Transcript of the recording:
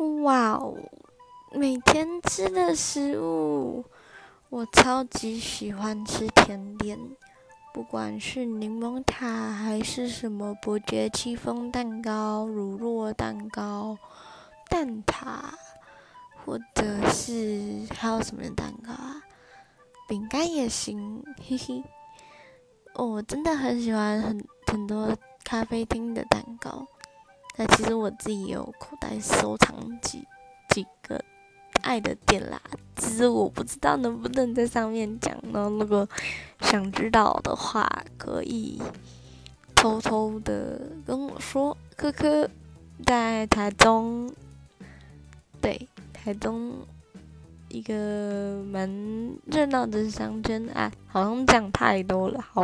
哇哦，每天吃的食物，我超级喜欢吃甜点，不管是柠檬塔还是什么伯爵戚风蛋糕、乳酪蛋糕、蛋挞，或者是还有什么蛋糕啊？饼干也行，嘿嘿。我真的很喜欢很很多咖啡厅的蛋糕。那其实我自己也有口袋收藏几几个爱的店啦，只是我不知道能不能在上面讲呢。如果想知道的话，可以偷偷的跟我说。科科在台中，对，台中一个蛮热闹的乡村啊，好像讲太多了，好，